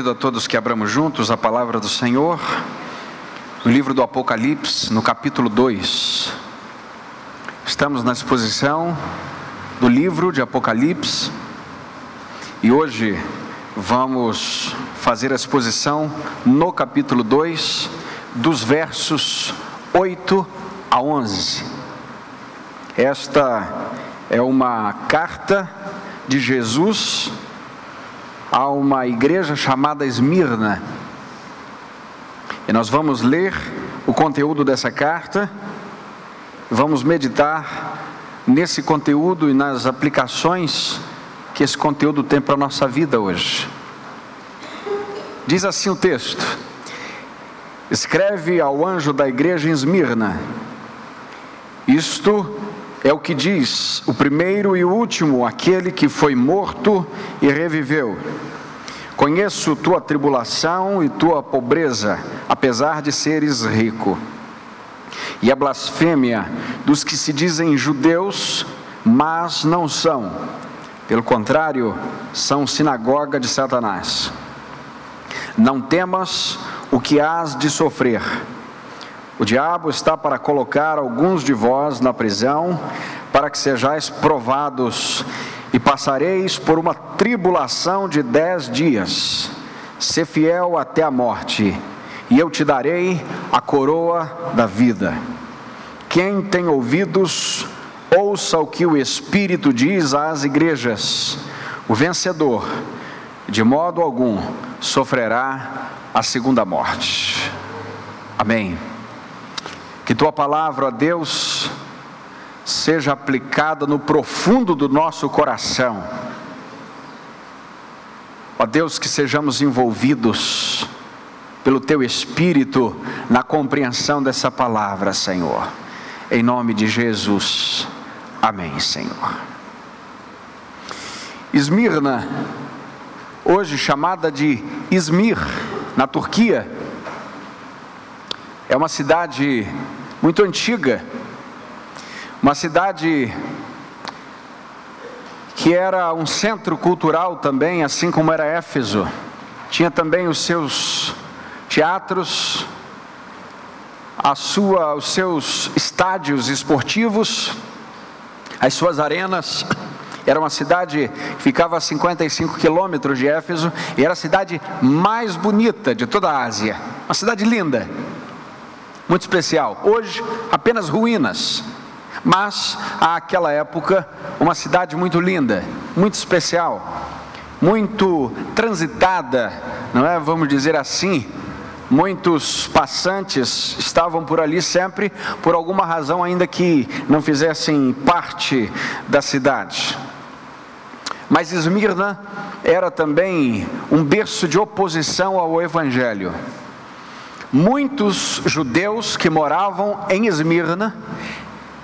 Convido a todos que abramos juntos a palavra do Senhor no livro do Apocalipse, no capítulo 2. Estamos na exposição do livro de Apocalipse e hoje vamos fazer a exposição no capítulo 2, dos versos 8 a 11. Esta é uma carta de Jesus a uma igreja chamada Esmirna. E nós vamos ler o conteúdo dessa carta, vamos meditar nesse conteúdo e nas aplicações que esse conteúdo tem para a nossa vida hoje. Diz assim o texto: Escreve ao anjo da igreja em Esmirna, isto é o que diz o primeiro e último, aquele que foi morto e reviveu. Conheço tua tribulação e tua pobreza, apesar de seres rico, e a blasfêmia dos que se dizem judeus, mas não são. Pelo contrário, são sinagoga de Satanás. Não temas o que hás de sofrer. O diabo está para colocar alguns de vós na prisão, para que sejais provados, e passareis por uma tribulação de dez dias. Se fiel até a morte, e eu te darei a coroa da vida. Quem tem ouvidos, ouça o que o Espírito diz às igrejas. O vencedor, de modo algum, sofrerá a segunda morte. Amém. Que tua palavra, ó Deus, seja aplicada no profundo do nosso coração. Ó Deus, que sejamos envolvidos pelo teu espírito na compreensão dessa palavra, Senhor. Em nome de Jesus. Amém, Senhor. Esmirna, hoje chamada de Izmir, na Turquia, é uma cidade muito antiga, uma cidade que era um centro cultural também, assim como era Éfeso. Tinha também os seus teatros, a sua, os seus estádios esportivos, as suas arenas. Era uma cidade que ficava a 55 quilômetros de Éfeso e era a cidade mais bonita de toda a Ásia. Uma cidade linda muito especial. Hoje, apenas ruínas, mas àquela época, uma cidade muito linda, muito especial, muito transitada, não é? Vamos dizer assim. Muitos passantes estavam por ali sempre, por alguma razão, ainda que não fizessem parte da cidade. Mas Esmirna era também um berço de oposição ao Evangelho muitos judeus que moravam em Esmirna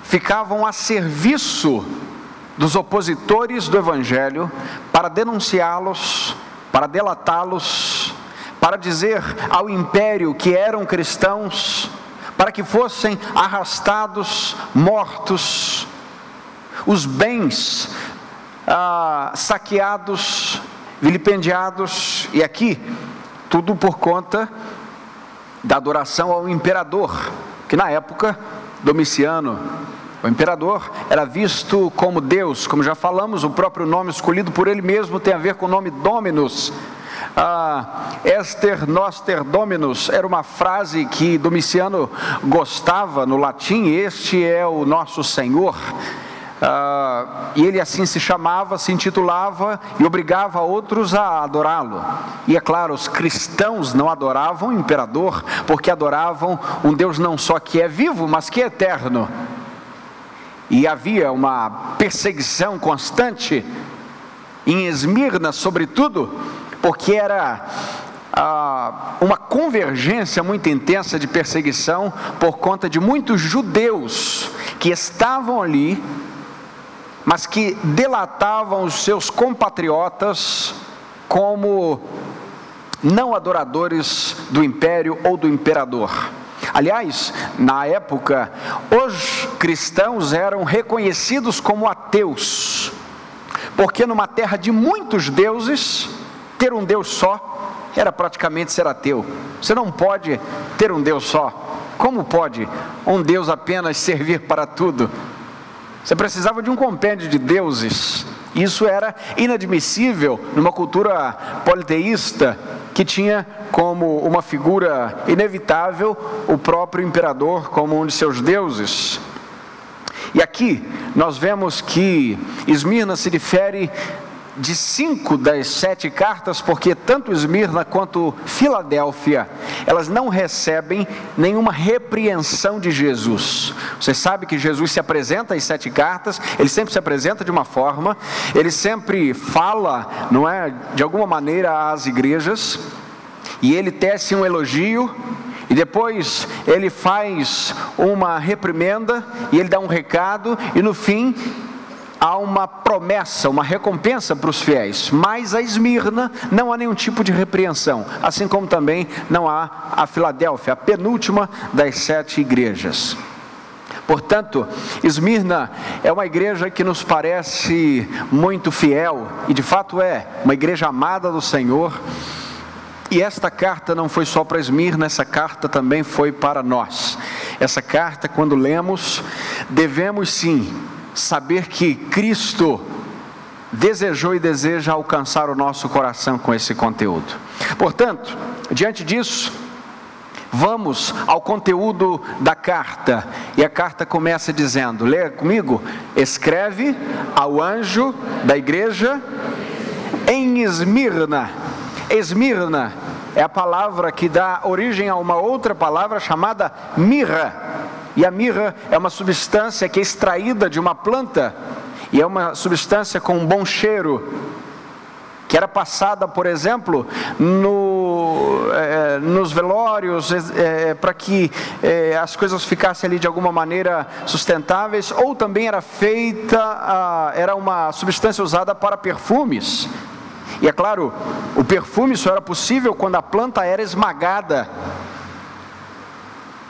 ficavam a serviço dos opositores do Evangelho para denunciá-los, para delatá-los, para dizer ao império que eram cristãos, para que fossem arrastados, mortos, os bens ah, saqueados, vilipendiados, e aqui tudo por conta da adoração ao imperador, que na época, Domiciano, o imperador, era visto como Deus, como já falamos, o próprio nome escolhido por ele mesmo tem a ver com o nome Dominus. Ah, Esther Noster Dominus era uma frase que Domiciano gostava no latim, este é o nosso Senhor. Uh, e ele assim se chamava, se intitulava e obrigava outros a adorá-lo. E é claro, os cristãos não adoravam o imperador, porque adoravam um Deus não só que é vivo, mas que é eterno. E havia uma perseguição constante em Esmirna, sobretudo, porque era uh, uma convergência muito intensa de perseguição por conta de muitos judeus que estavam ali mas que delatavam os seus compatriotas como não adoradores do império ou do imperador. Aliás, na época, os cristãos eram reconhecidos como ateus, porque numa terra de muitos deuses, ter um Deus só era praticamente ser ateu. Você não pode ter um Deus só. Como pode um Deus apenas servir para tudo? Você precisava de um compêndio de deuses. Isso era inadmissível numa cultura politeísta que tinha como uma figura inevitável o próprio imperador como um de seus deuses. E aqui nós vemos que Esmirna se difere de cinco das sete cartas, porque tanto Esmirna quanto Filadélfia, elas não recebem nenhuma repreensão de Jesus. Você sabe que Jesus se apresenta em sete cartas, ele sempre se apresenta de uma forma, ele sempre fala, não é, de alguma maneira às igrejas, e ele tece um elogio, e depois ele faz uma reprimenda, e ele dá um recado, e no fim há uma promessa, uma recompensa para os fiéis, mas a Esmirna não há nenhum tipo de repreensão, assim como também não há a Filadélfia, a penúltima das sete igrejas. Portanto, Esmirna é uma igreja que nos parece muito fiel, e de fato é, uma igreja amada do Senhor. E esta carta não foi só para Esmirna, essa carta também foi para nós. Essa carta, quando lemos, devemos sim saber que Cristo desejou e deseja alcançar o nosso coração com esse conteúdo. Portanto, diante disso, vamos ao conteúdo da carta. E a carta começa dizendo: leia comigo, escreve ao anjo da igreja em Esmirna. Esmirna é a palavra que dá origem a uma outra palavra chamada mirra e a mirra é uma substância que é extraída de uma planta e é uma substância com um bom cheiro, que era passada, por exemplo, no, é, nos velórios é, para que é, as coisas ficassem ali de alguma maneira sustentáveis, ou também era feita, a, era uma substância usada para perfumes. E é claro, o perfume só era possível quando a planta era esmagada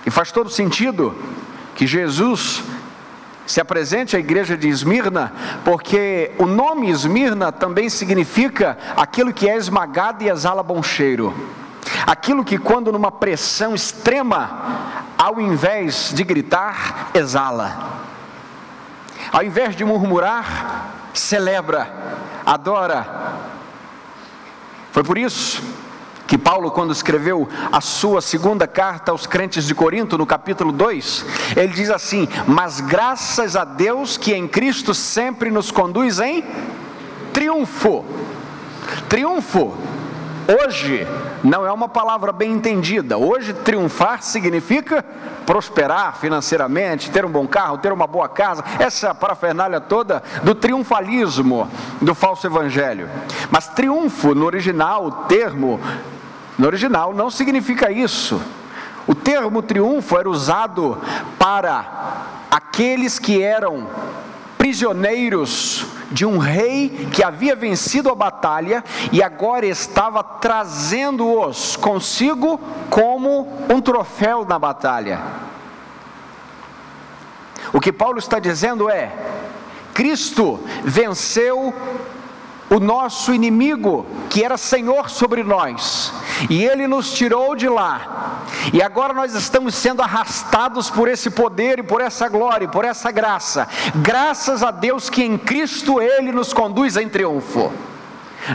e faz todo sentido que Jesus se apresente à igreja de Esmirna, porque o nome Esmirna também significa aquilo que é esmagado e exala bom cheiro. Aquilo que, quando numa pressão extrema, ao invés de gritar, exala. Ao invés de murmurar, celebra, adora. Foi por isso que Paulo, quando escreveu a sua segunda carta aos crentes de Corinto, no capítulo 2, ele diz assim: Mas graças a Deus que em Cristo sempre nos conduz em triunfo. Triunfo. Hoje não é uma palavra bem entendida. Hoje, triunfar significa prosperar financeiramente, ter um bom carro, ter uma boa casa. Essa parafernália toda do triunfalismo do falso evangelho. Mas triunfo, no original, o termo no original não significa isso. O termo triunfo era usado para aqueles que eram prisioneiros de um rei que havia vencido a batalha e agora estava trazendo-os consigo como um troféu na batalha. O que Paulo está dizendo é: Cristo venceu o nosso inimigo, que era senhor sobre nós, e ele nos tirou de lá. E agora nós estamos sendo arrastados por esse poder e por essa glória e por essa graça. Graças a Deus que em Cristo ele nos conduz em triunfo.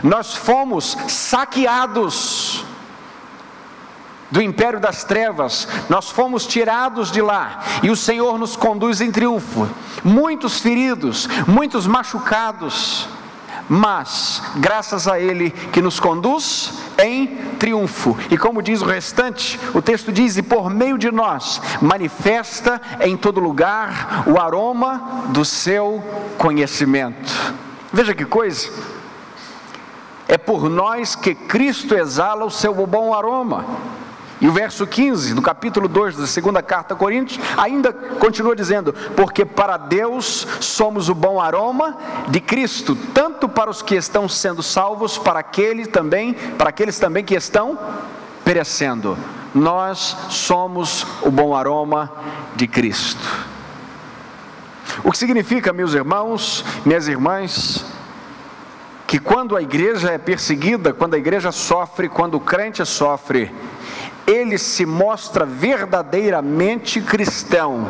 Nós fomos saqueados do império das trevas, nós fomos tirados de lá e o Senhor nos conduz em triunfo. Muitos feridos, muitos machucados mas graças a Ele que nos conduz em triunfo. E como diz o restante, o texto diz: e por meio de nós manifesta em todo lugar o aroma do seu conhecimento. Veja que coisa. É por nós que Cristo exala o seu bom aroma. E o verso 15 do capítulo 2 da segunda carta a Coríntios ainda continua dizendo: Porque para Deus somos o bom aroma de Cristo, tanto para os que estão sendo salvos, para aqueles também, para aqueles também que estão perecendo. Nós somos o bom aroma de Cristo. O que significa, meus irmãos, minhas irmãs, que quando a igreja é perseguida, quando a igreja sofre, quando o crente sofre, ele se mostra verdadeiramente cristão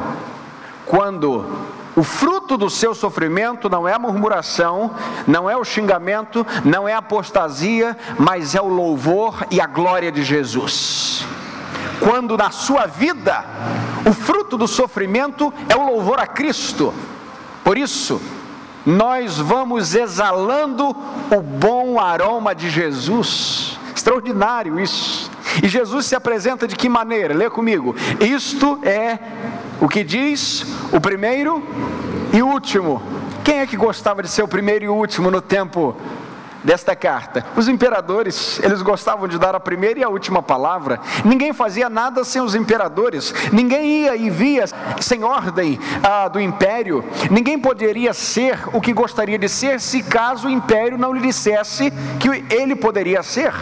quando o fruto do seu sofrimento não é a murmuração, não é o xingamento, não é a apostasia, mas é o louvor e a glória de Jesus. Quando na sua vida o fruto do sofrimento é o louvor a Cristo. Por isso, nós vamos exalando o bom aroma de Jesus. Extraordinário isso. E Jesus se apresenta de que maneira? Lê comigo. Isto é o que diz o primeiro e último. Quem é que gostava de ser o primeiro e último no tempo desta carta. Os imperadores, eles gostavam de dar a primeira e a última palavra. Ninguém fazia nada sem os imperadores. Ninguém ia e via sem ordem ah, do império. Ninguém poderia ser o que gostaria de ser se caso o império não lhe dissesse que ele poderia ser.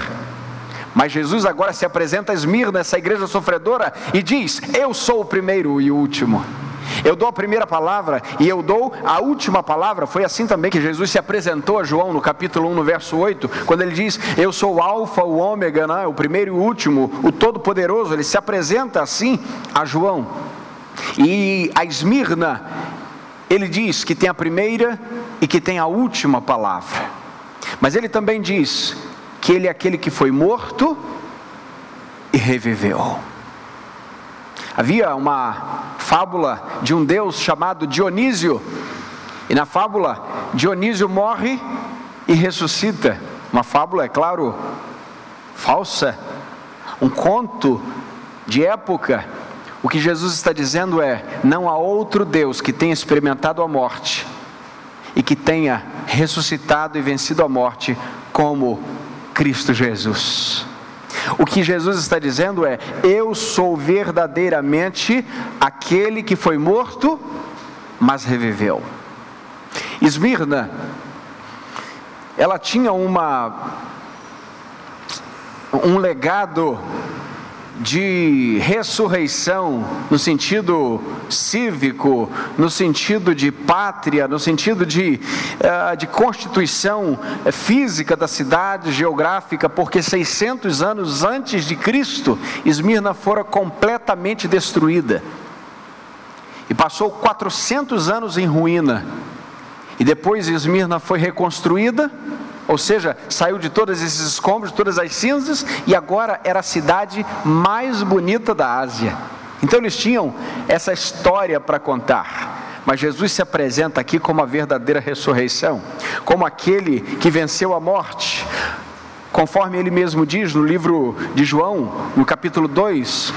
Mas Jesus agora se apresenta a Esmirna, essa igreja sofredora, e diz: Eu sou o primeiro e o último. Eu dou a primeira palavra e eu dou a última palavra. Foi assim também que Jesus se apresentou a João no capítulo 1, no verso 8, quando ele diz: Eu sou o Alfa, o Ômega, né? o primeiro e o último, o Todo-Poderoso. Ele se apresenta assim a João. E a Esmirna, ele diz que tem a primeira e que tem a última palavra. Mas ele também diz que ele é aquele que foi morto e reviveu. Havia uma fábula de um deus chamado Dionísio, e na fábula Dionísio morre e ressuscita. Uma fábula, é claro, falsa, um conto de época. O que Jesus está dizendo é: não há outro Deus que tenha experimentado a morte e que tenha ressuscitado e vencido a morte como Cristo Jesus. O que Jesus está dizendo é: Eu sou verdadeiramente aquele que foi morto, mas reviveu. Esmirna, ela tinha uma um legado de ressurreição no sentido cívico, no sentido de pátria, no sentido de, uh, de constituição física da cidade, geográfica, porque 600 anos antes de Cristo, Esmirna fora completamente destruída. E passou 400 anos em ruína. E depois Esmirna foi reconstruída ou seja, saiu de todos esses escombros, de todas as cinzas, e agora era a cidade mais bonita da Ásia. Então eles tinham essa história para contar. Mas Jesus se apresenta aqui como a verdadeira ressurreição, como aquele que venceu a morte. Conforme ele mesmo diz no livro de João, no capítulo 2,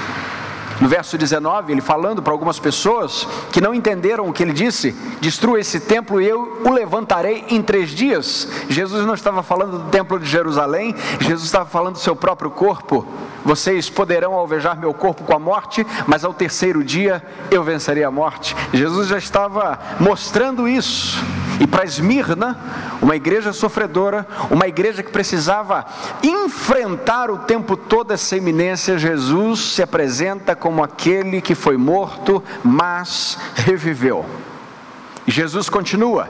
no verso 19, ele falando para algumas pessoas que não entenderam o que ele disse: destrua esse templo e eu o levantarei em três dias. Jesus não estava falando do templo de Jerusalém, Jesus estava falando do seu próprio corpo. Vocês poderão alvejar meu corpo com a morte, mas ao terceiro dia eu vencerei a morte. Jesus já estava mostrando isso. E para Esmirna, uma igreja sofredora, uma igreja que precisava enfrentar o tempo todo essa iminência, Jesus se apresenta como aquele que foi morto, mas reviveu. E Jesus continua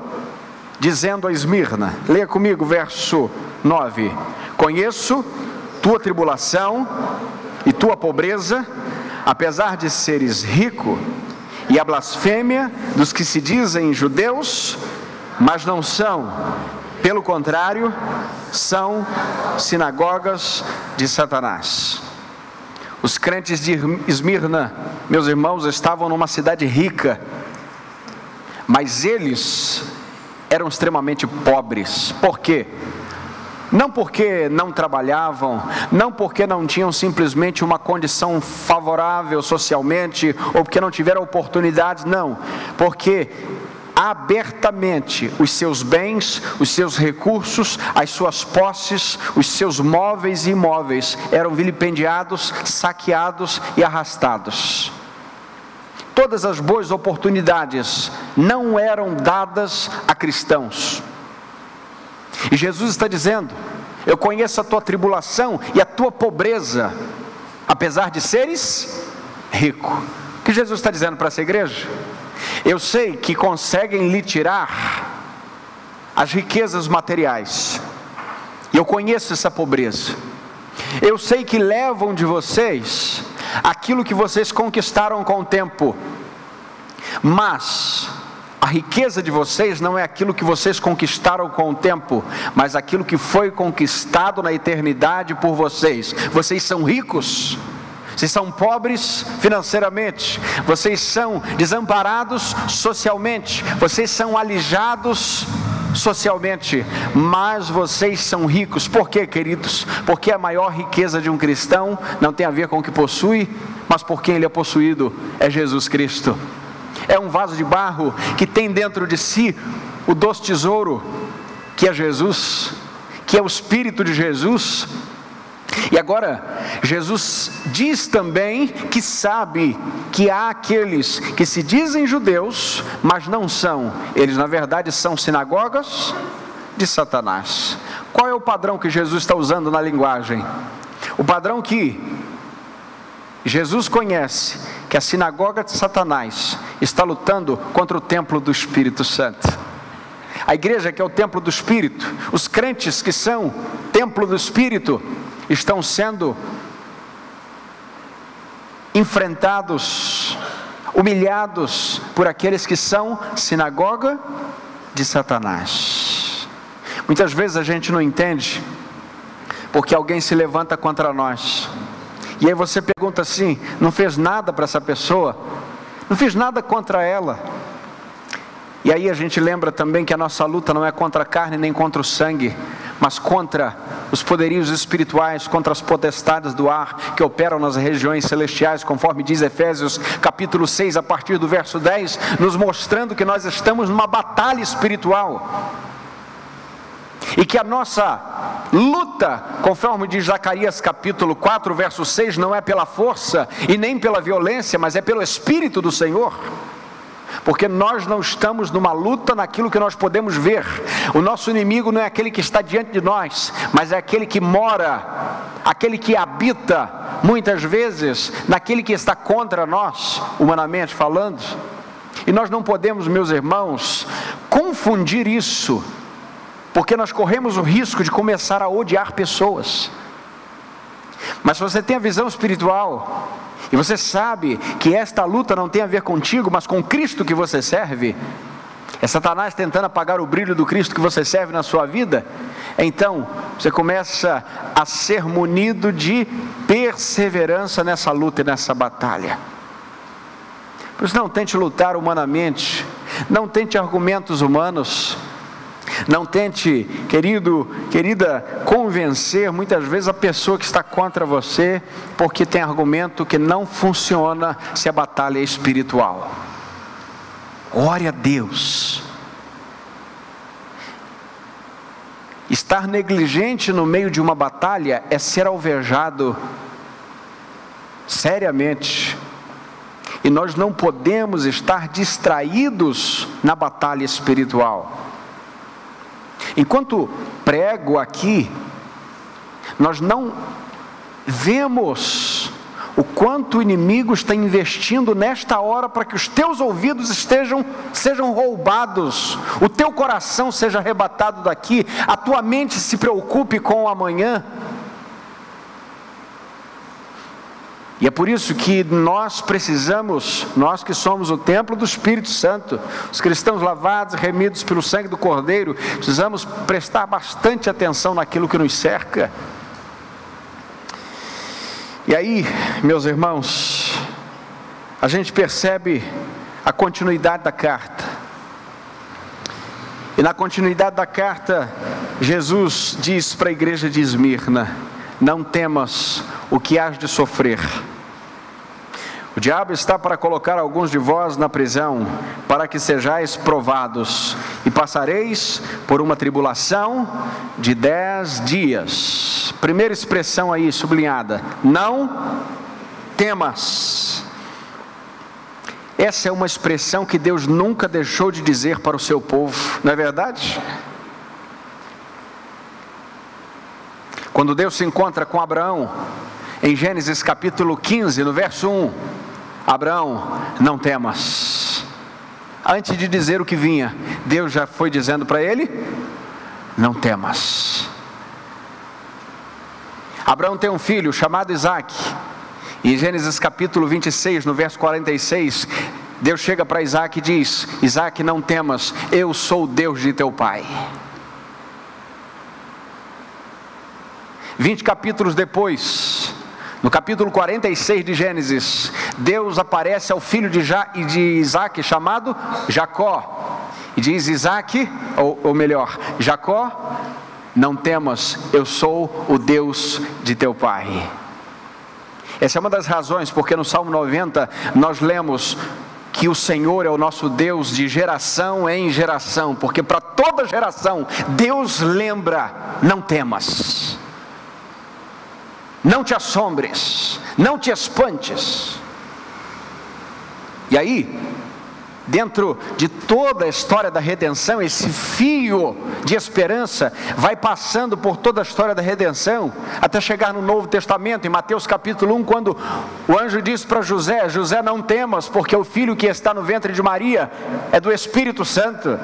dizendo a Esmirna, leia comigo verso 9: Conheço tua tribulação e tua pobreza, apesar de seres rico, e a blasfêmia dos que se dizem judeus, mas não são, pelo contrário, são sinagogas de Satanás. Os crentes de Esmirna, meus irmãos, estavam numa cidade rica, mas eles eram extremamente pobres. Por quê? Não porque não trabalhavam, não porque não tinham simplesmente uma condição favorável socialmente, ou porque não tiveram oportunidades, não, porque abertamente os seus bens, os seus recursos, as suas posses, os seus móveis e imóveis eram vilipendiados, saqueados e arrastados. Todas as boas oportunidades não eram dadas a cristãos. E Jesus está dizendo: Eu conheço a tua tribulação e a tua pobreza, apesar de seres rico. O que Jesus está dizendo para essa igreja? Eu sei que conseguem lhe tirar as riquezas materiais, eu conheço essa pobreza. Eu sei que levam de vocês aquilo que vocês conquistaram com o tempo. Mas a riqueza de vocês não é aquilo que vocês conquistaram com o tempo, mas aquilo que foi conquistado na eternidade por vocês. Vocês são ricos. Vocês são pobres financeiramente, vocês são desamparados socialmente, vocês são alijados socialmente, mas vocês são ricos. Por quê, queridos? Porque a maior riqueza de um cristão não tem a ver com o que possui, mas por quem ele é possuído é Jesus Cristo é um vaso de barro que tem dentro de si o doce tesouro, que é Jesus, que é o Espírito de Jesus. E agora, Jesus diz também que sabe que há aqueles que se dizem judeus, mas não são, eles na verdade são sinagogas de Satanás. Qual é o padrão que Jesus está usando na linguagem? O padrão que Jesus conhece que a sinagoga de Satanás está lutando contra o templo do Espírito Santo. A igreja que é o templo do Espírito, os crentes que são templo do Espírito, estão sendo enfrentados, humilhados por aqueles que são sinagoga de Satanás. Muitas vezes a gente não entende porque alguém se levanta contra nós e aí você pergunta assim: não fez nada para essa pessoa? Não fiz nada contra ela. E aí a gente lembra também que a nossa luta não é contra a carne nem contra o sangue, mas contra os poderios espirituais, contra as potestades do ar que operam nas regiões celestiais, conforme diz Efésios capítulo 6, a partir do verso 10, nos mostrando que nós estamos numa batalha espiritual e que a nossa luta, conforme diz Zacarias capítulo 4, verso 6, não é pela força e nem pela violência, mas é pelo Espírito do Senhor. Porque nós não estamos numa luta naquilo que nós podemos ver. O nosso inimigo não é aquele que está diante de nós, mas é aquele que mora, aquele que habita, muitas vezes, naquele que está contra nós, humanamente falando. E nós não podemos, meus irmãos, confundir isso porque nós corremos o risco de começar a odiar pessoas. Mas se você tem a visão espiritual, e você sabe que esta luta não tem a ver contigo, mas com Cristo que você serve, é Satanás tentando apagar o brilho do Cristo que você serve na sua vida, então você começa a ser munido de perseverança nessa luta e nessa batalha. Por isso, não tente lutar humanamente, não tente argumentos humanos, não tente, querido, querida, convencer muitas vezes a pessoa que está contra você, porque tem argumento que não funciona se a batalha é espiritual. Ore a Deus. Estar negligente no meio de uma batalha é ser alvejado seriamente. E nós não podemos estar distraídos na batalha espiritual. Enquanto prego aqui, nós não vemos o quanto o inimigo está investindo nesta hora para que os teus ouvidos estejam sejam roubados, o teu coração seja arrebatado daqui, a tua mente se preocupe com o amanhã. E é por isso que nós precisamos, nós que somos o templo do Espírito Santo, os cristãos lavados, remidos pelo sangue do Cordeiro, precisamos prestar bastante atenção naquilo que nos cerca. E aí, meus irmãos, a gente percebe a continuidade da carta. E na continuidade da carta, Jesus diz para a igreja de Esmirna: Não temas o que has de sofrer o diabo está para colocar alguns de vós na prisão, para que sejais provados, e passareis por uma tribulação de dez dias. Primeira expressão aí sublinhada: não temas. Essa é uma expressão que Deus nunca deixou de dizer para o seu povo, não é verdade? Quando Deus se encontra com Abraão, em Gênesis capítulo 15, no verso 1, Abraão, não temas. Antes de dizer o que vinha, Deus já foi dizendo para ele: Não temas. Abraão tem um filho chamado Isaac. Em Gênesis capítulo 26, no verso 46, Deus chega para Isaac e diz: Isaac, não temas, eu sou o Deus de teu pai. 20 capítulos depois, no capítulo 46 de Gênesis, Deus aparece ao filho de, ja, de Isaac chamado Jacó. E diz: Isaac, ou, ou melhor, Jacó, não temas, eu sou o Deus de teu pai. Essa é uma das razões porque no Salmo 90 nós lemos que o Senhor é o nosso Deus de geração em geração, porque para toda geração Deus lembra: não temas, não te assombres, não te espantes. E aí, dentro de toda a história da redenção, esse fio de esperança vai passando por toda a história da redenção, até chegar no Novo Testamento, em Mateus capítulo 1, quando o anjo diz para José: José, não temas, porque o filho que está no ventre de Maria é do Espírito Santo.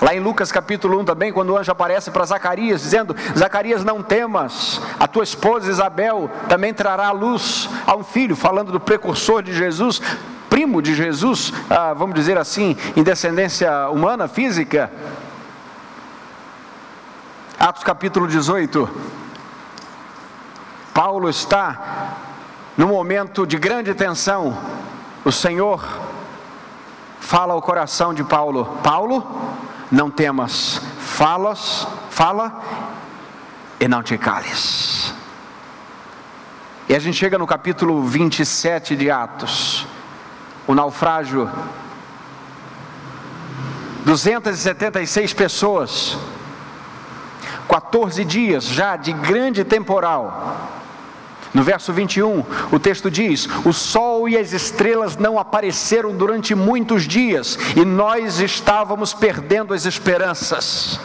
Lá em Lucas capítulo 1 também, quando o anjo aparece para Zacarias, dizendo: Zacarias, não temas, a tua esposa Isabel também trará a luz a um filho, falando do precursor de Jesus, primo de Jesus, ah, vamos dizer assim, em descendência humana, física. Atos capítulo 18. Paulo está no momento de grande tensão. O Senhor fala ao coração de Paulo: Paulo, não temas, falas, fala e não te cales. E a gente chega no capítulo 27 de Atos o naufrágio. 276 pessoas, 14 dias já de grande temporal. No verso 21, o texto diz: O sol e as estrelas não apareceram durante muitos dias, e nós estávamos perdendo as esperanças.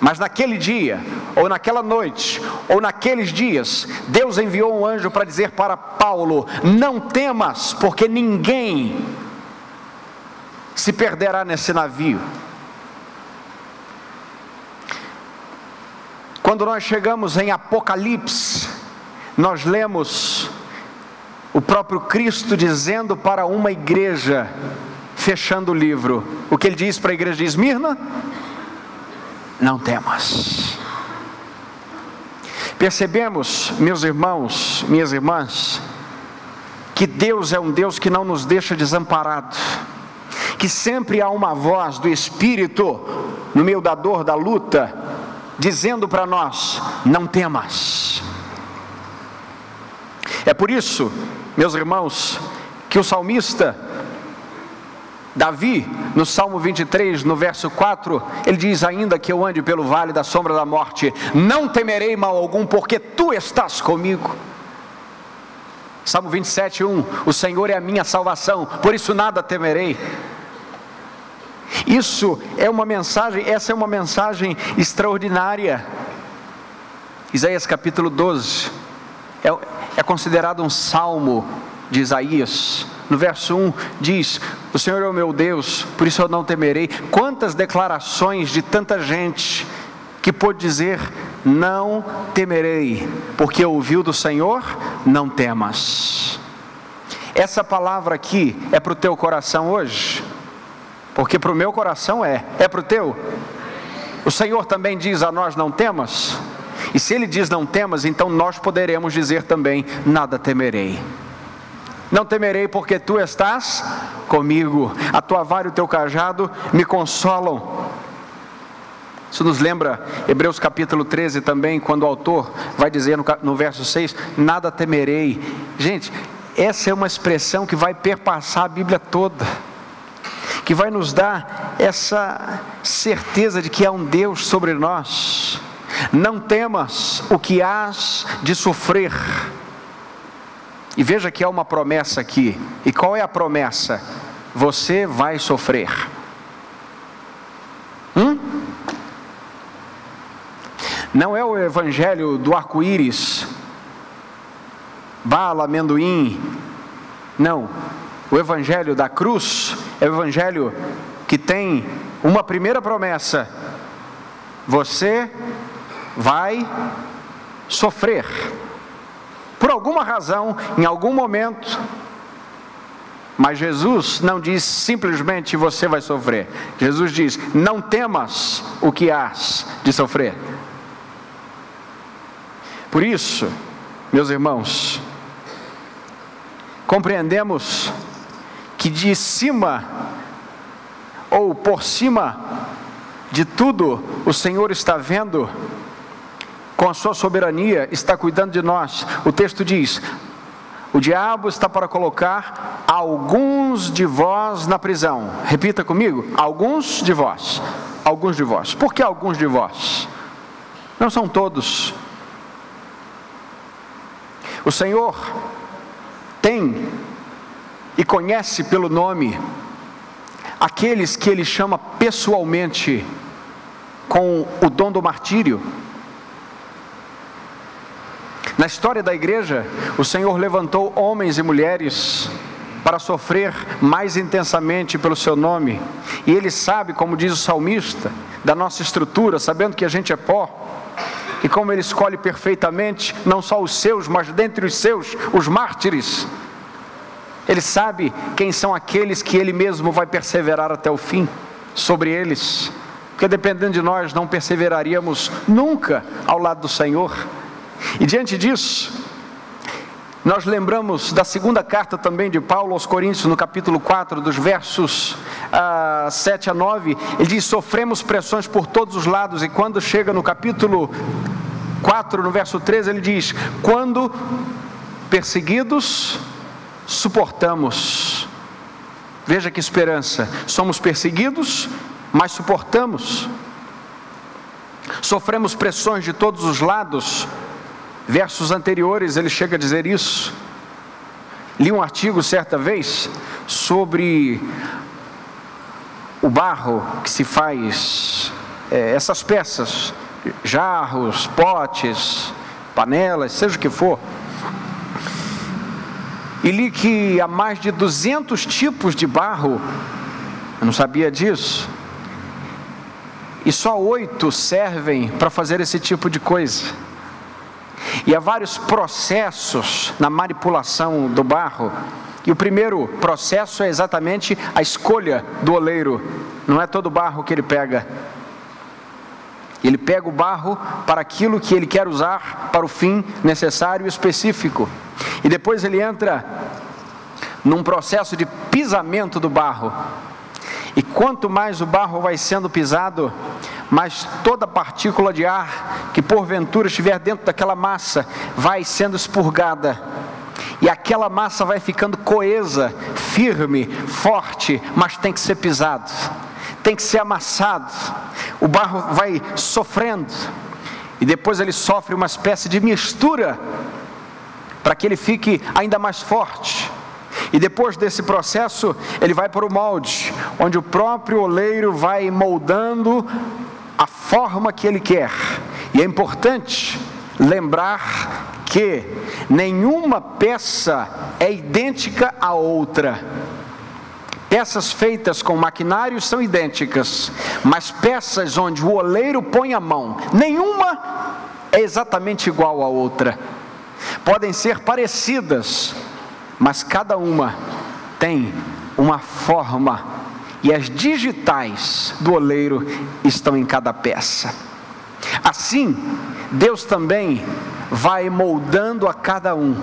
Mas naquele dia, ou naquela noite, ou naqueles dias, Deus enviou um anjo para dizer para Paulo: Não temas, porque ninguém se perderá nesse navio. Quando nós chegamos em Apocalipse, nós lemos o próprio Cristo dizendo para uma igreja, fechando o livro, o que ele diz para a igreja de Esmirna? não temas. Percebemos, meus irmãos, minhas irmãs, que Deus é um Deus que não nos deixa desamparados, que sempre há uma voz do Espírito no meio da dor, da luta, dizendo para nós: não temas. É por isso, meus irmãos, que o salmista Davi, no Salmo 23, no verso 4, ele diz: Ainda que eu ande pelo vale da sombra da morte, não temerei mal algum, porque tu estás comigo. Salmo 27, 1: O Senhor é a minha salvação, por isso nada temerei. Isso é uma mensagem, essa é uma mensagem extraordinária. Isaías capítulo 12 é, é considerado um salmo de Isaías no verso 1 diz: O Senhor é o meu Deus, por isso eu não temerei. Quantas declarações de tanta gente que pôde dizer: Não temerei, porque ouviu do Senhor, não temas. Essa palavra aqui é para o teu coração hoje? Porque para o meu coração é, é para o teu? O Senhor também diz a nós: Não temas. E se Ele diz não temas, então nós poderemos dizer também: Nada temerei. Não temerei, porque tu estás comigo. A tua vara e o teu cajado me consolam. Isso nos lembra Hebreus capítulo 13 também, quando o autor vai dizer no, no verso 6: Nada temerei. Gente, essa é uma expressão que vai perpassar a Bíblia toda, que vai nos dar essa certeza de que há um Deus sobre nós. Não temas o que hás de sofrer e veja que há uma promessa aqui. E qual é a promessa? Você vai sofrer. Hum? Não é o evangelho do arco-íris, bala, amendoim. Não. O evangelho da cruz é o evangelho que tem uma primeira promessa: você vai sofrer. Por alguma razão, em algum momento, mas Jesus não diz simplesmente você vai sofrer. Jesus diz: não temas o que hás de sofrer. Por isso, meus irmãos, compreendemos que de cima ou por cima de tudo, o Senhor está vendo com a sua soberania, está cuidando de nós. O texto diz: o diabo está para colocar alguns de vós na prisão. Repita comigo: alguns de vós. Alguns de vós. Por que alguns de vós? Não são todos. O Senhor tem e conhece pelo nome aqueles que Ele chama pessoalmente com o dom do martírio. Na história da igreja, o Senhor levantou homens e mulheres para sofrer mais intensamente pelo seu nome, e Ele sabe, como diz o salmista, da nossa estrutura, sabendo que a gente é pó, e como Ele escolhe perfeitamente, não só os seus, mas dentre os seus, os mártires. Ele sabe quem são aqueles que Ele mesmo vai perseverar até o fim sobre eles, porque dependendo de nós, não perseveraríamos nunca ao lado do Senhor. E diante disso, nós lembramos da segunda carta também de Paulo aos Coríntios, no capítulo 4, dos versos uh, 7 a 9, ele diz: Sofremos pressões por todos os lados, e quando chega no capítulo 4, no verso 13, ele diz: Quando perseguidos, suportamos. Veja que esperança: somos perseguidos, mas suportamos. Sofremos pressões de todos os lados, Versos anteriores ele chega a dizer isso. Li um artigo certa vez sobre o barro que se faz, é, essas peças, jarros, potes, panelas, seja o que for. E li que há mais de 200 tipos de barro, eu não sabia disso, e só oito servem para fazer esse tipo de coisa. E há vários processos na manipulação do barro. E o primeiro processo é exatamente a escolha do oleiro. Não é todo barro que ele pega. Ele pega o barro para aquilo que ele quer usar para o fim necessário e específico. E depois ele entra num processo de pisamento do barro. E quanto mais o barro vai sendo pisado, mais toda partícula de ar que porventura estiver dentro daquela massa vai sendo expurgada. E aquela massa vai ficando coesa, firme, forte, mas tem que ser pisado, tem que ser amassado. O barro vai sofrendo, e depois ele sofre uma espécie de mistura, para que ele fique ainda mais forte. E depois desse processo, ele vai para o molde, onde o próprio oleiro vai moldando a forma que ele quer. E é importante lembrar que nenhuma peça é idêntica à outra. Peças feitas com maquinário são idênticas, mas peças onde o oleiro põe a mão, nenhuma é exatamente igual à outra. Podem ser parecidas, mas cada uma tem uma forma e as digitais do oleiro estão em cada peça. Assim, Deus também vai moldando a cada um.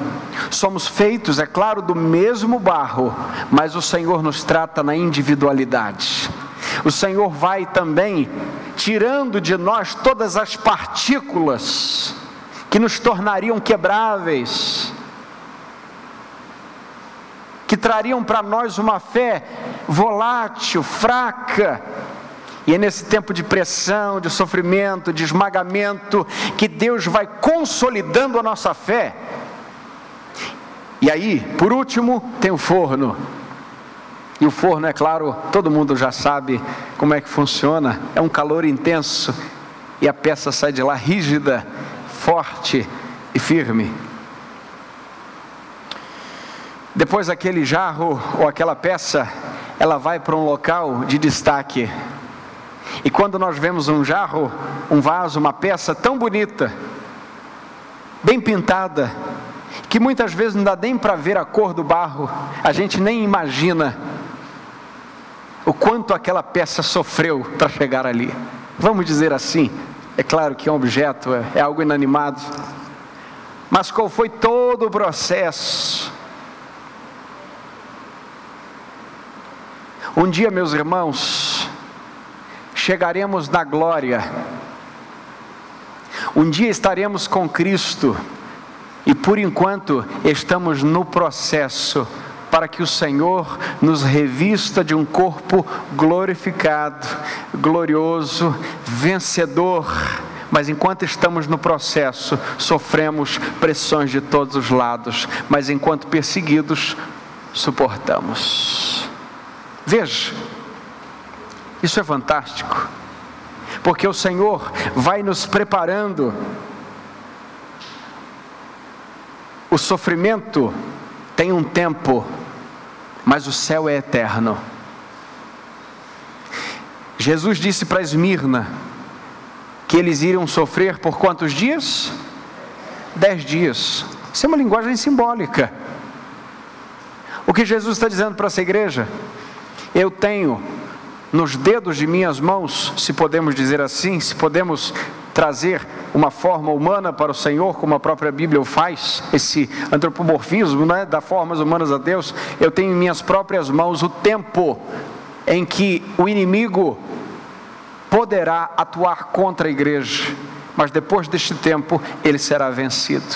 Somos feitos, é claro, do mesmo barro, mas o Senhor nos trata na individualidade. O Senhor vai também tirando de nós todas as partículas que nos tornariam quebráveis, que trariam para nós uma fé volátil, fraca. E é nesse tempo de pressão, de sofrimento, de esmagamento, que Deus vai consolidando a nossa fé. E aí, por último, tem o forno. E o forno, é claro, todo mundo já sabe como é que funciona. É um calor intenso e a peça sai de lá rígida, forte e firme. Depois aquele jarro ou aquela peça, ela vai para um local de destaque. E quando nós vemos um jarro, um vaso, uma peça tão bonita, bem pintada, que muitas vezes não dá nem para ver a cor do barro, a gente nem imagina o quanto aquela peça sofreu para chegar ali. Vamos dizer assim, é claro que é um objeto, é, é algo inanimado, mas qual foi todo o processo? Um dia, meus irmãos, chegaremos na glória, um dia estaremos com Cristo, e por enquanto estamos no processo para que o Senhor nos revista de um corpo glorificado, glorioso, vencedor. Mas enquanto estamos no processo, sofremos pressões de todos os lados, mas enquanto perseguidos, suportamos. Veja, isso é fantástico, porque o Senhor vai nos preparando. O sofrimento tem um tempo mas o céu é eterno. Jesus disse para Esmirna que eles iriam sofrer por quantos dias? Dez dias. Isso é uma linguagem simbólica. O que Jesus está dizendo para essa igreja? Eu tenho nos dedos de minhas mãos, se podemos dizer assim, se podemos trazer uma forma humana para o Senhor, como a própria Bíblia faz, esse antropomorfismo né, das formas humanas a Deus, eu tenho em minhas próprias mãos o tempo em que o inimigo poderá atuar contra a igreja, mas depois deste tempo ele será vencido.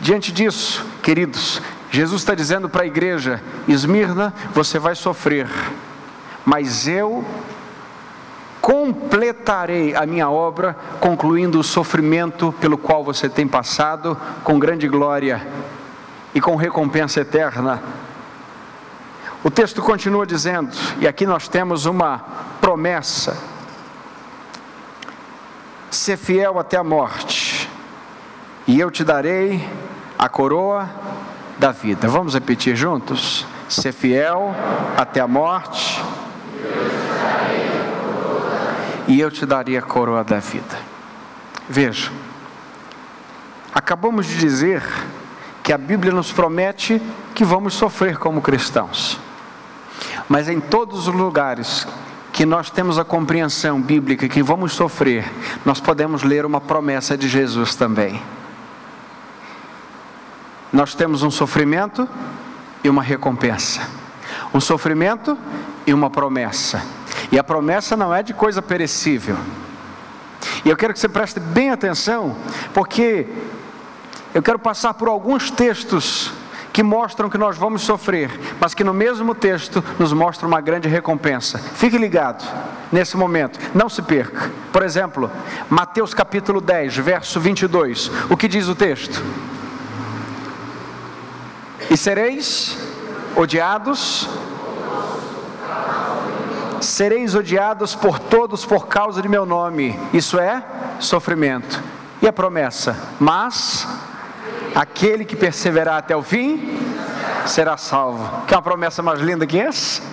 Diante disso, queridos, Jesus está dizendo para a igreja: Esmirna, você vai sofrer, mas eu completarei a minha obra, concluindo o sofrimento pelo qual você tem passado, com grande glória e com recompensa eterna. O texto continua dizendo, e aqui nós temos uma promessa: ser fiel até a morte, e eu te darei a coroa da vida. Vamos repetir juntos? Ser fiel até a morte e eu te daria a coroa da vida. Veja, acabamos de dizer que a Bíblia nos promete que vamos sofrer como cristãos, mas em todos os lugares que nós temos a compreensão bíblica que vamos sofrer, nós podemos ler uma promessa de Jesus também. Nós temos um sofrimento e uma recompensa, um sofrimento e uma promessa. E a promessa não é de coisa perecível. E eu quero que você preste bem atenção, porque eu quero passar por alguns textos que mostram que nós vamos sofrer, mas que no mesmo texto nos mostra uma grande recompensa. Fique ligado nesse momento, não se perca. Por exemplo, Mateus capítulo 10, verso 22. O que diz o texto? E sereis odiados sereis odiados por todos por causa de meu nome. Isso é sofrimento. E a promessa? Mas aquele que perseverar até o fim será salvo. Que é uma promessa mais linda que essa?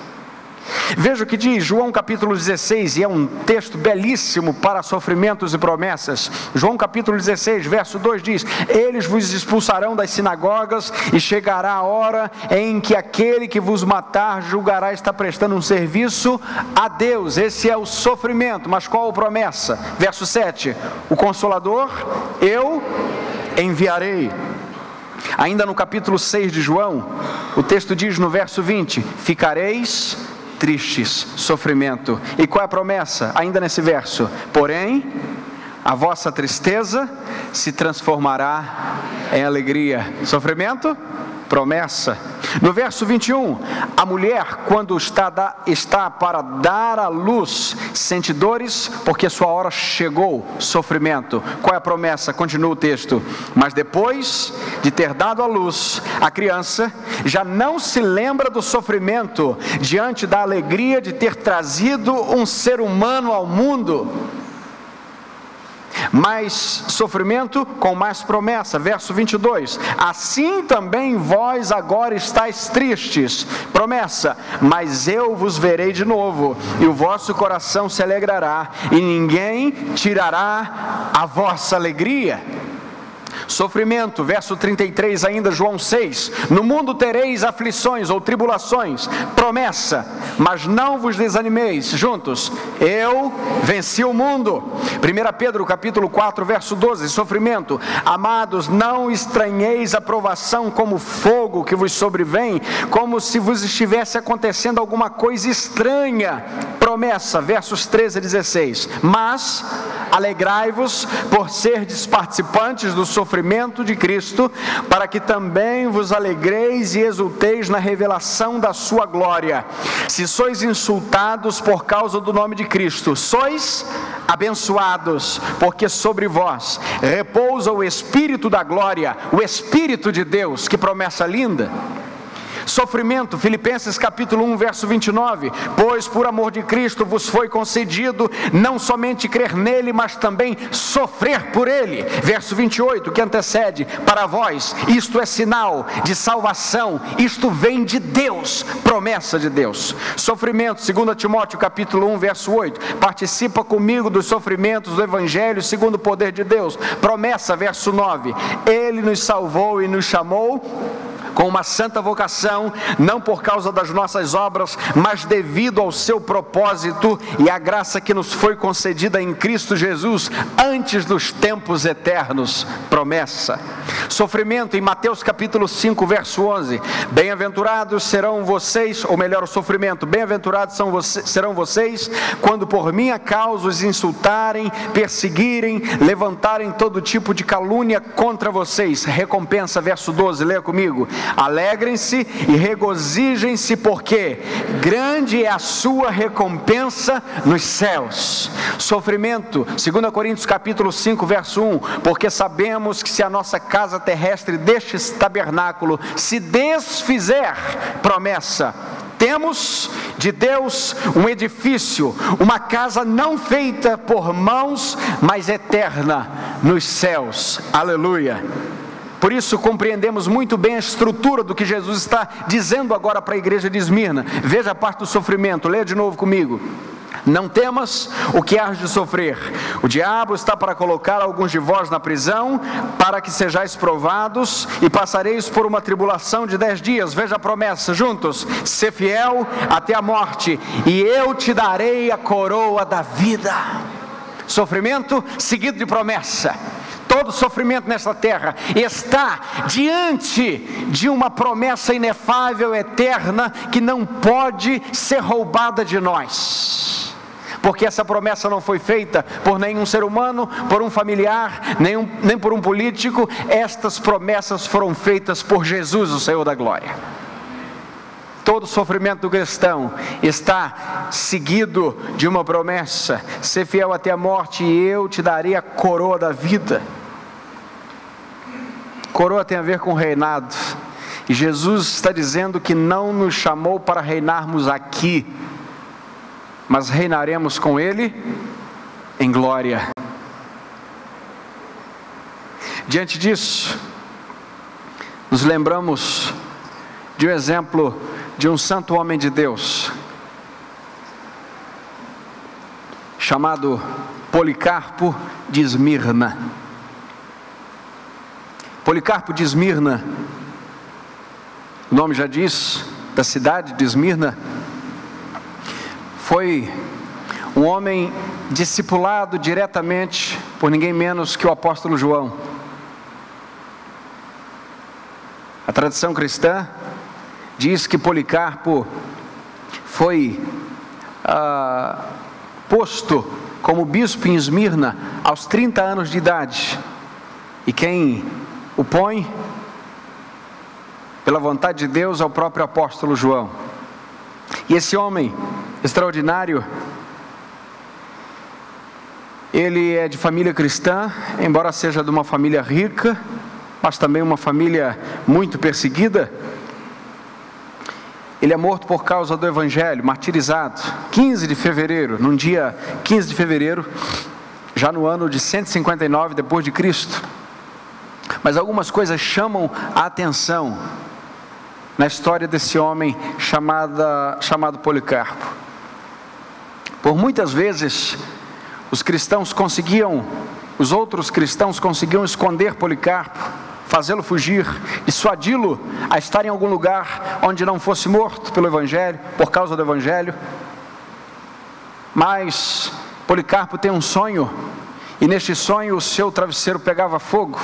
Veja o que diz João capítulo 16, e é um texto belíssimo para sofrimentos e promessas. João capítulo 16, verso 2 diz: Eles vos expulsarão das sinagogas, e chegará a hora em que aquele que vos matar julgará estar prestando um serviço a Deus. Esse é o sofrimento, mas qual a promessa? Verso 7: O consolador eu enviarei. Ainda no capítulo 6 de João, o texto diz no verso 20: Ficareis tristes, sofrimento. E qual é a promessa? Ainda nesse verso: Porém, a vossa tristeza se transformará em alegria. Sofrimento? Promessa. No verso 21, a mulher, quando está, da, está para dar à luz, sente dores, porque sua hora chegou, sofrimento. Qual é a promessa? Continua o texto. Mas depois de ter dado à luz, a criança já não se lembra do sofrimento diante da alegria de ter trazido um ser humano ao mundo mais sofrimento com mais promessa. Verso 22: Assim também vós agora estáis tristes. Promessa: Mas eu vos verei de novo, e o vosso coração se alegrará, e ninguém tirará a vossa alegria. Sofrimento, verso 33 ainda, João 6. No mundo tereis aflições ou tribulações, promessa, mas não vos desanimeis. Juntos, eu venci o mundo. 1 Pedro capítulo 4, verso 12. Sofrimento, amados, não estranheis a provação como fogo que vos sobrevém, como se vos estivesse acontecendo alguma coisa estranha. Promessa, versos 13 a 16. Mas alegrai-vos por serdes participantes do sofrimento de Cristo, para que também vos alegreis e exulteis na revelação da sua glória. Se sois insultados por causa do nome de Cristo, sois abençoados, porque sobre vós repousa o Espírito da glória, o Espírito de Deus. Que promessa linda! Sofrimento, Filipenses capítulo 1, verso 29. Pois por amor de Cristo vos foi concedido não somente crer nele, mas também sofrer por ele. Verso 28, que antecede: Para vós, isto é sinal de salvação, isto vem de Deus, promessa de Deus. Sofrimento, 2 Timóteo capítulo 1, verso 8. Participa comigo dos sofrimentos do Evangelho, segundo o poder de Deus. Promessa, verso 9. Ele nos salvou e nos chamou com uma santa vocação, não por causa das nossas obras, mas devido ao seu propósito e à graça que nos foi concedida em Cristo Jesus antes dos tempos eternos. Promessa. Sofrimento em Mateus capítulo 5, verso 11. Bem-aventurados serão vocês, ou melhor, o sofrimento. Bem-aventurados serão vocês quando por minha causa os insultarem, perseguirem, levantarem todo tipo de calúnia contra vocês. Recompensa, verso 12, leia comigo. Alegrem-se e regozijem-se, porque grande é a sua recompensa nos céus. Sofrimento, 2 Coríntios capítulo 5, verso 1, porque sabemos que se a nossa casa terrestre deste tabernáculo se desfizer, promessa, temos de Deus um edifício, uma casa não feita por mãos, mas eterna nos céus. Aleluia. Por isso compreendemos muito bem a estrutura do que Jesus está dizendo agora para a igreja de Esmirna. Veja a parte do sofrimento, leia de novo comigo. Não temas o que há de sofrer. O diabo está para colocar alguns de vós na prisão, para que sejais provados e passareis por uma tribulação de dez dias. Veja a promessa juntos: ser fiel até a morte, e eu te darei a coroa da vida. Sofrimento seguido de promessa todo sofrimento nesta terra está diante de uma promessa inefável, eterna, que não pode ser roubada de nós. Porque essa promessa não foi feita por nenhum ser humano, por um familiar, nem, nem por um político, estas promessas foram feitas por Jesus, o Senhor da Glória. Todo sofrimento do cristão está seguido de uma promessa: ser fiel até a morte, e eu te darei a coroa da vida. Coroa tem a ver com reinado. E Jesus está dizendo que não nos chamou para reinarmos aqui, mas reinaremos com Ele em glória. Diante disso, nos lembramos de um exemplo de um santo homem de Deus, chamado Policarpo de Esmirna. Policarpo de Esmirna, o nome já diz, da cidade de Esmirna, foi um homem discipulado diretamente por ninguém menos que o apóstolo João. A tradição cristã diz que Policarpo foi ah, posto como bispo em Esmirna aos 30 anos de idade. E quem o põe, pela vontade de Deus, ao próprio apóstolo João. E esse homem extraordinário, ele é de família cristã, embora seja de uma família rica, mas também uma família muito perseguida. Ele é morto por causa do Evangelho, martirizado, 15 de fevereiro, num dia 15 de fevereiro, já no ano de 159 depois de Cristo. Mas algumas coisas chamam a atenção na história desse homem chamada, chamado Policarpo. Por muitas vezes, os cristãos conseguiam os outros cristãos conseguiam esconder Policarpo, fazê-lo fugir, dissuadi-lo a estar em algum lugar onde não fosse morto pelo Evangelho, por causa do Evangelho. Mas Policarpo tem um sonho, e neste sonho o seu travesseiro pegava fogo,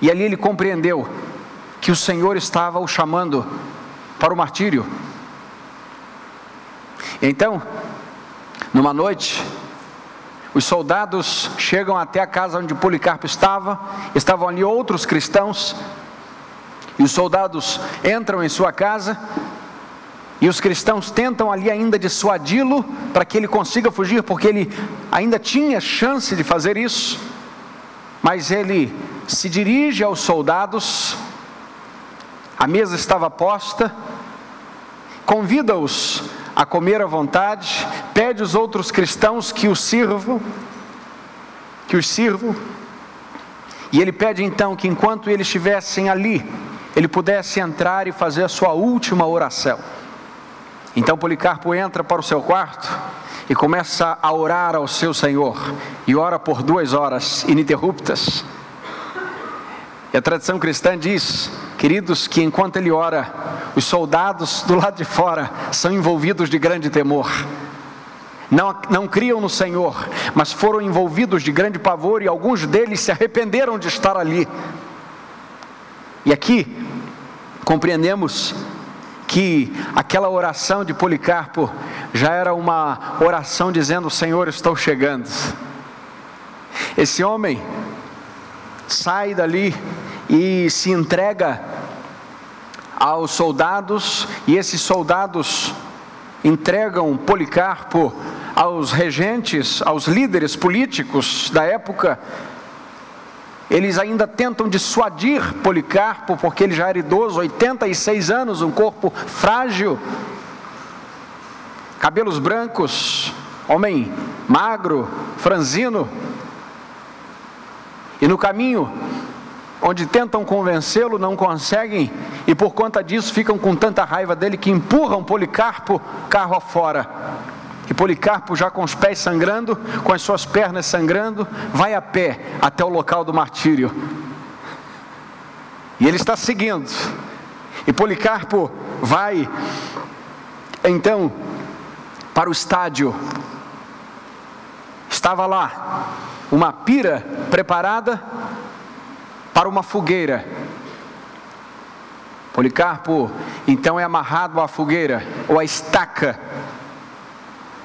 e ali ele compreendeu que o Senhor estava o chamando para o martírio. Então, numa noite, os soldados chegam até a casa onde Policarpo estava, estavam ali outros cristãos, e os soldados entram em sua casa, e os cristãos tentam ali ainda dissuadi-lo para que ele consiga fugir, porque ele ainda tinha chance de fazer isso, mas ele se dirige aos soldados, a mesa estava posta, convida-os a comer à vontade, pede aos outros cristãos que os sirvam, que os sirvam, e ele pede então que enquanto eles estivessem ali, ele pudesse entrar e fazer a sua última oração. Então Policarpo entra para o seu quarto e começa a orar ao seu Senhor, e ora por duas horas ininterruptas. E a tradição cristã diz, queridos, que enquanto ele ora, os soldados do lado de fora são envolvidos de grande temor. Não, não criam no Senhor, mas foram envolvidos de grande pavor e alguns deles se arrependeram de estar ali. E aqui compreendemos que aquela oração de Policarpo já era uma oração dizendo: Senhor, estou chegando. Esse homem sai dali e se entrega aos soldados, e esses soldados entregam Policarpo aos regentes, aos líderes políticos da época. Eles ainda tentam dissuadir Policarpo, porque ele já era idoso, 86 anos, um corpo frágil, cabelos brancos, homem magro, franzino. E no caminho, onde tentam convencê-lo, não conseguem, e por conta disso ficam com tanta raiva dele que empurram Policarpo carro afora. E Policarpo, já com os pés sangrando, com as suas pernas sangrando, vai a pé até o local do martírio. E ele está seguindo. E Policarpo vai, então, para o estádio. Estava lá uma pira preparada para uma fogueira. Policarpo então é amarrado à fogueira ou à estaca.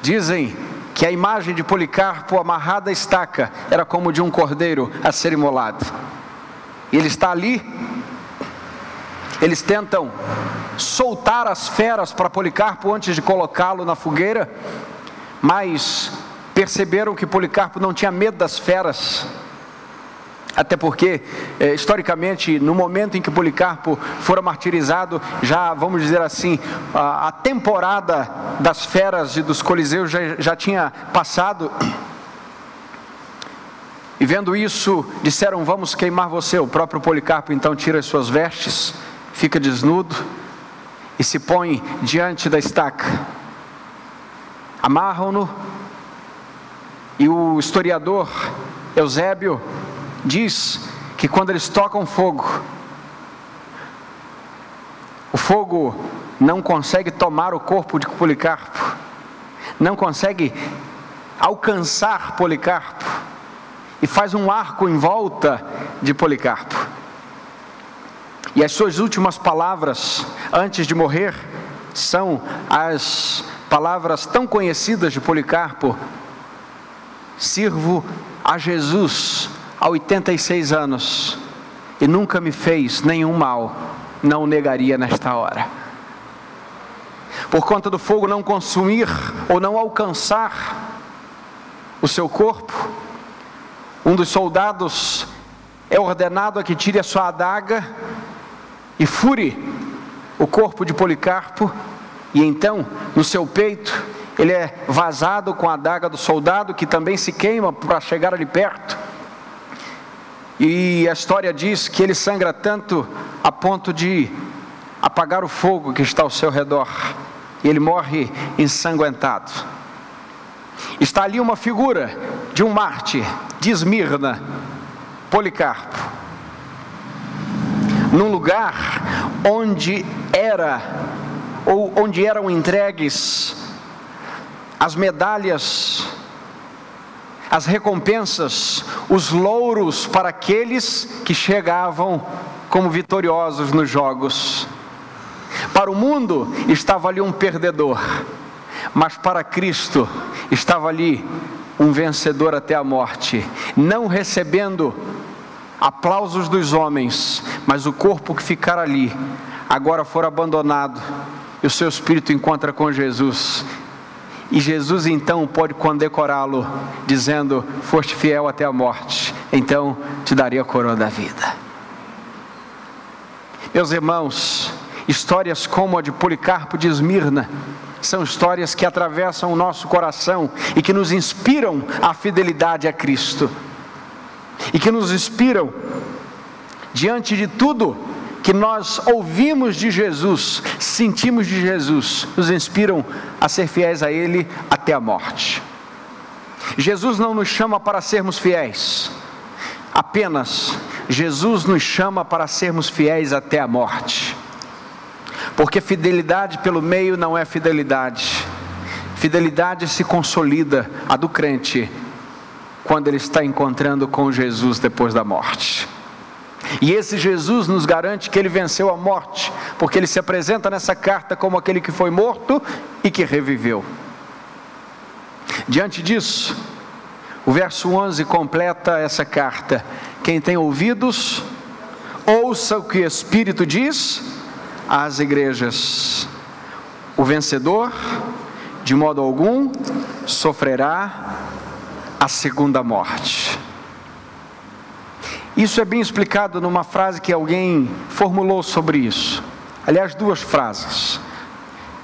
Dizem que a imagem de Policarpo amarrado à estaca era como de um cordeiro a ser imolado. Ele está ali. Eles tentam soltar as feras para Policarpo antes de colocá-lo na fogueira, mas perceberam que Policarpo não tinha medo das feras até porque, é, historicamente, no momento em que Policarpo fora martirizado, já, vamos dizer assim, a, a temporada das feras e dos coliseus já, já tinha passado. E vendo isso, disseram: Vamos queimar você. O próprio Policarpo então tira as suas vestes, fica desnudo e se põe diante da estaca. Amarram-no, e o historiador Eusébio diz que quando eles tocam fogo, o fogo não consegue tomar o corpo de Policarpo, não consegue alcançar Policarpo, e faz um arco em volta de Policarpo. E as suas últimas palavras antes de morrer são as palavras tão conhecidas de Policarpo: Sirvo a Jesus há 86 anos e nunca me fez nenhum mal, não o negaria nesta hora. Por conta do fogo não consumir ou não alcançar o seu corpo, um dos soldados é ordenado a que tire a sua adaga e fure o corpo de Policarpo, e então, no seu peito, ele é vazado com a adaga do soldado, que também se queima para chegar ali perto. E a história diz que ele sangra tanto a ponto de apagar o fogo que está ao seu redor. E ele morre ensanguentado. Está ali uma figura de um mártir, de Esmirna, Policarpo, num lugar onde era ou onde eram entregues as medalhas, as recompensas, os louros para aqueles que chegavam como vitoriosos nos jogos. Para o mundo estava ali um perdedor, mas para Cristo estava ali um vencedor até a morte, não recebendo aplausos dos homens, mas o corpo que ficar ali agora for abandonado e o seu espírito encontra com Jesus. E Jesus então pode condecorá-lo, dizendo: Foste fiel até a morte, então te daria a coroa da vida. Meus irmãos, histórias como a de Policarpo de Esmirna, são histórias que atravessam o nosso coração e que nos inspiram a fidelidade a Cristo, e que nos inspiram, diante de tudo que nós ouvimos de Jesus, sentimos de Jesus, nos inspiram a ser fiéis a Ele até a morte. Jesus não nos chama para sermos fiéis, apenas Jesus nos chama para sermos fiéis até a morte. Porque fidelidade pelo meio não é fidelidade. Fidelidade se consolida, a do crente, quando ele está encontrando com Jesus depois da morte. E esse Jesus nos garante que ele venceu a morte, porque ele se apresenta nessa carta como aquele que foi morto e que reviveu. Diante disso, o verso 11 completa essa carta: Quem tem ouvidos, ouça o que o Espírito diz às igrejas. O vencedor, de modo algum, sofrerá a segunda morte. Isso é bem explicado numa frase que alguém formulou sobre isso. Aliás, duas frases.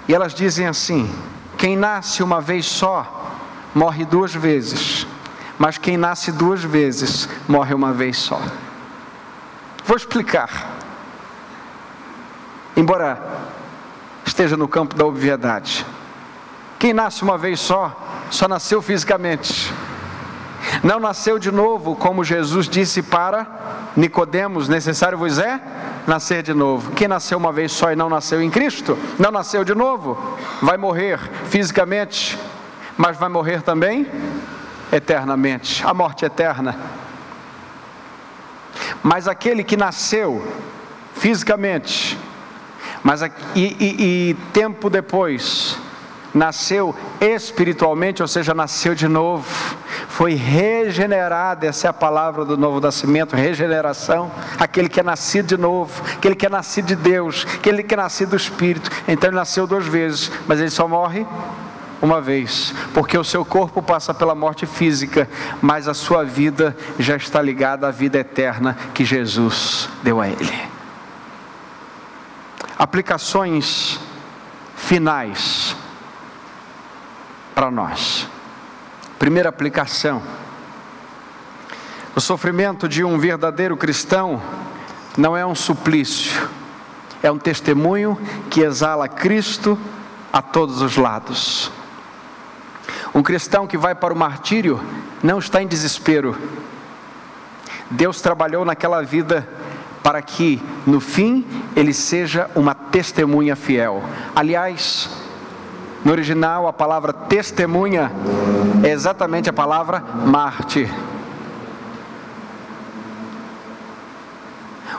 E elas dizem assim: quem nasce uma vez só, morre duas vezes. Mas quem nasce duas vezes, morre uma vez só. Vou explicar. Embora esteja no campo da obviedade. Quem nasce uma vez só, só nasceu fisicamente não nasceu de novo, como Jesus disse para Nicodemos, necessário vos é nascer de novo. Quem nasceu uma vez só e não nasceu em Cristo, não nasceu de novo, vai morrer fisicamente, mas vai morrer também eternamente, a morte eterna. Mas aquele que nasceu fisicamente, mas e, e, e tempo depois nasceu espiritualmente, ou seja, nasceu de novo, foi regenerado, essa é a palavra do novo nascimento, regeneração, aquele que é nascido de novo, aquele que é nascido de Deus, aquele que é nascido do Espírito, então ele nasceu duas vezes, mas ele só morre uma vez, porque o seu corpo passa pela morte física, mas a sua vida já está ligada à vida eterna que Jesus deu a ele. Aplicações finais para nós. Primeira aplicação: o sofrimento de um verdadeiro cristão não é um suplício, é um testemunho que exala Cristo a todos os lados. Um cristão que vai para o martírio não está em desespero. Deus trabalhou naquela vida para que, no fim, ele seja uma testemunha fiel. Aliás, no original, a palavra testemunha é exatamente a palavra mártir.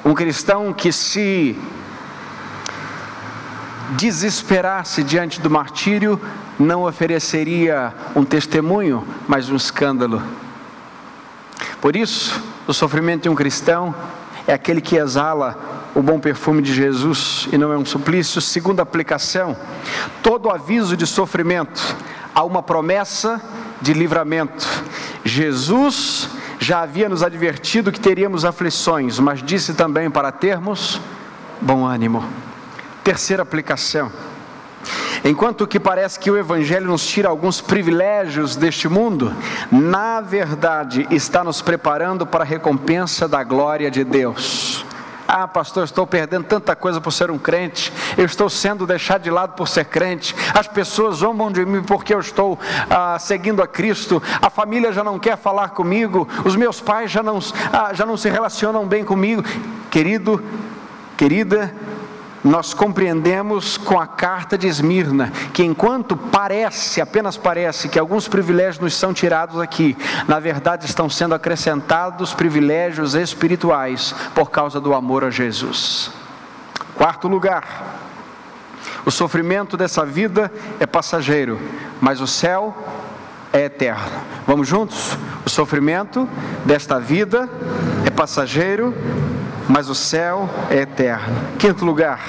Um cristão que se desesperasse diante do martírio não ofereceria um testemunho, mas um escândalo. Por isso, o sofrimento de um cristão é aquele que exala o bom perfume de Jesus e não é um suplício. Segunda aplicação: todo aviso de sofrimento há uma promessa de livramento. Jesus já havia nos advertido que teríamos aflições, mas disse também para termos bom ânimo. Terceira aplicação. Enquanto que parece que o Evangelho nos tira alguns privilégios deste mundo, na verdade está nos preparando para a recompensa da glória de Deus. Ah, pastor, estou perdendo tanta coisa por ser um crente, eu estou sendo deixado de lado por ser crente, as pessoas zombam de mim porque eu estou ah, seguindo a Cristo, a família já não quer falar comigo, os meus pais já não, ah, já não se relacionam bem comigo. Querido, querida, nós compreendemos com a carta de Esmirna que enquanto parece, apenas parece, que alguns privilégios nos são tirados aqui, na verdade estão sendo acrescentados privilégios espirituais por causa do amor a Jesus. Quarto lugar, o sofrimento dessa vida é passageiro, mas o céu é eterno. Vamos juntos? O sofrimento desta vida é passageiro, mas o céu é eterno. Quinto lugar,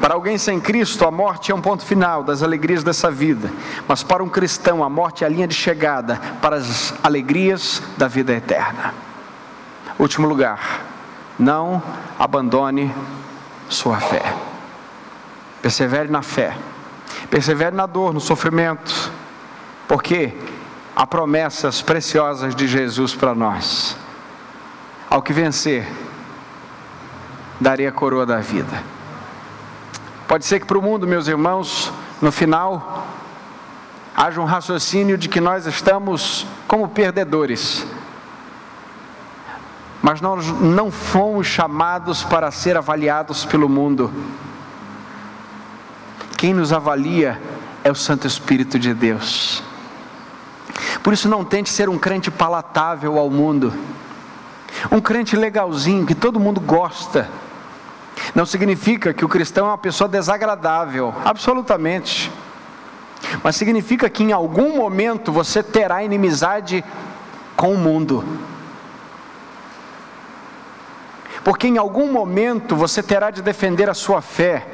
para alguém sem Cristo, a morte é um ponto final das alegrias dessa vida, mas para um cristão, a morte é a linha de chegada para as alegrias da vida eterna. Último lugar, não abandone sua fé. Persevere na fé, persevere na dor, no sofrimento, porque há promessas preciosas de Jesus para nós. Ao que vencer, darei a coroa da vida. Pode ser que para o mundo, meus irmãos, no final, haja um raciocínio de que nós estamos como perdedores. Mas nós não fomos chamados para ser avaliados pelo mundo. Quem nos avalia é o Santo Espírito de Deus. Por isso, não tente ser um crente palatável ao mundo, um crente legalzinho que todo mundo gosta não significa que o cristão é uma pessoa desagradável, absolutamente. Mas significa que em algum momento você terá inimizade com o mundo. Porque em algum momento você terá de defender a sua fé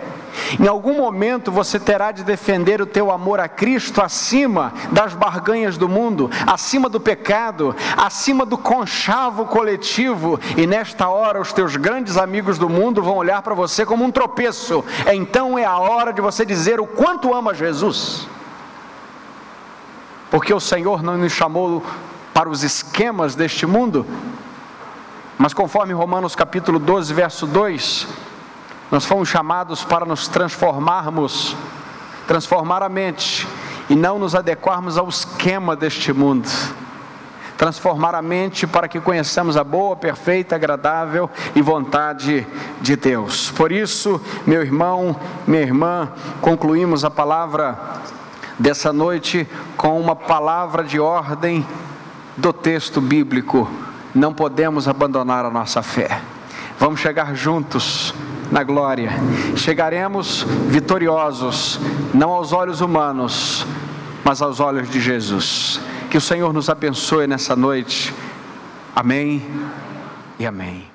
em algum momento você terá de defender o teu amor a Cristo acima das barganhas do mundo, acima do pecado, acima do conchavo coletivo, e nesta hora os teus grandes amigos do mundo vão olhar para você como um tropeço. Então é a hora de você dizer o quanto ama Jesus. Porque o Senhor não nos chamou para os esquemas deste mundo, mas conforme Romanos capítulo 12, verso 2, nós fomos chamados para nos transformarmos, transformar a mente e não nos adequarmos ao esquema deste mundo. Transformar a mente para que conheçamos a boa, perfeita, agradável e vontade de Deus. Por isso, meu irmão, minha irmã, concluímos a palavra dessa noite com uma palavra de ordem do texto bíblico. Não podemos abandonar a nossa fé. Vamos chegar juntos na glória. Chegaremos vitoriosos, não aos olhos humanos, mas aos olhos de Jesus. Que o Senhor nos abençoe nessa noite. Amém e amém.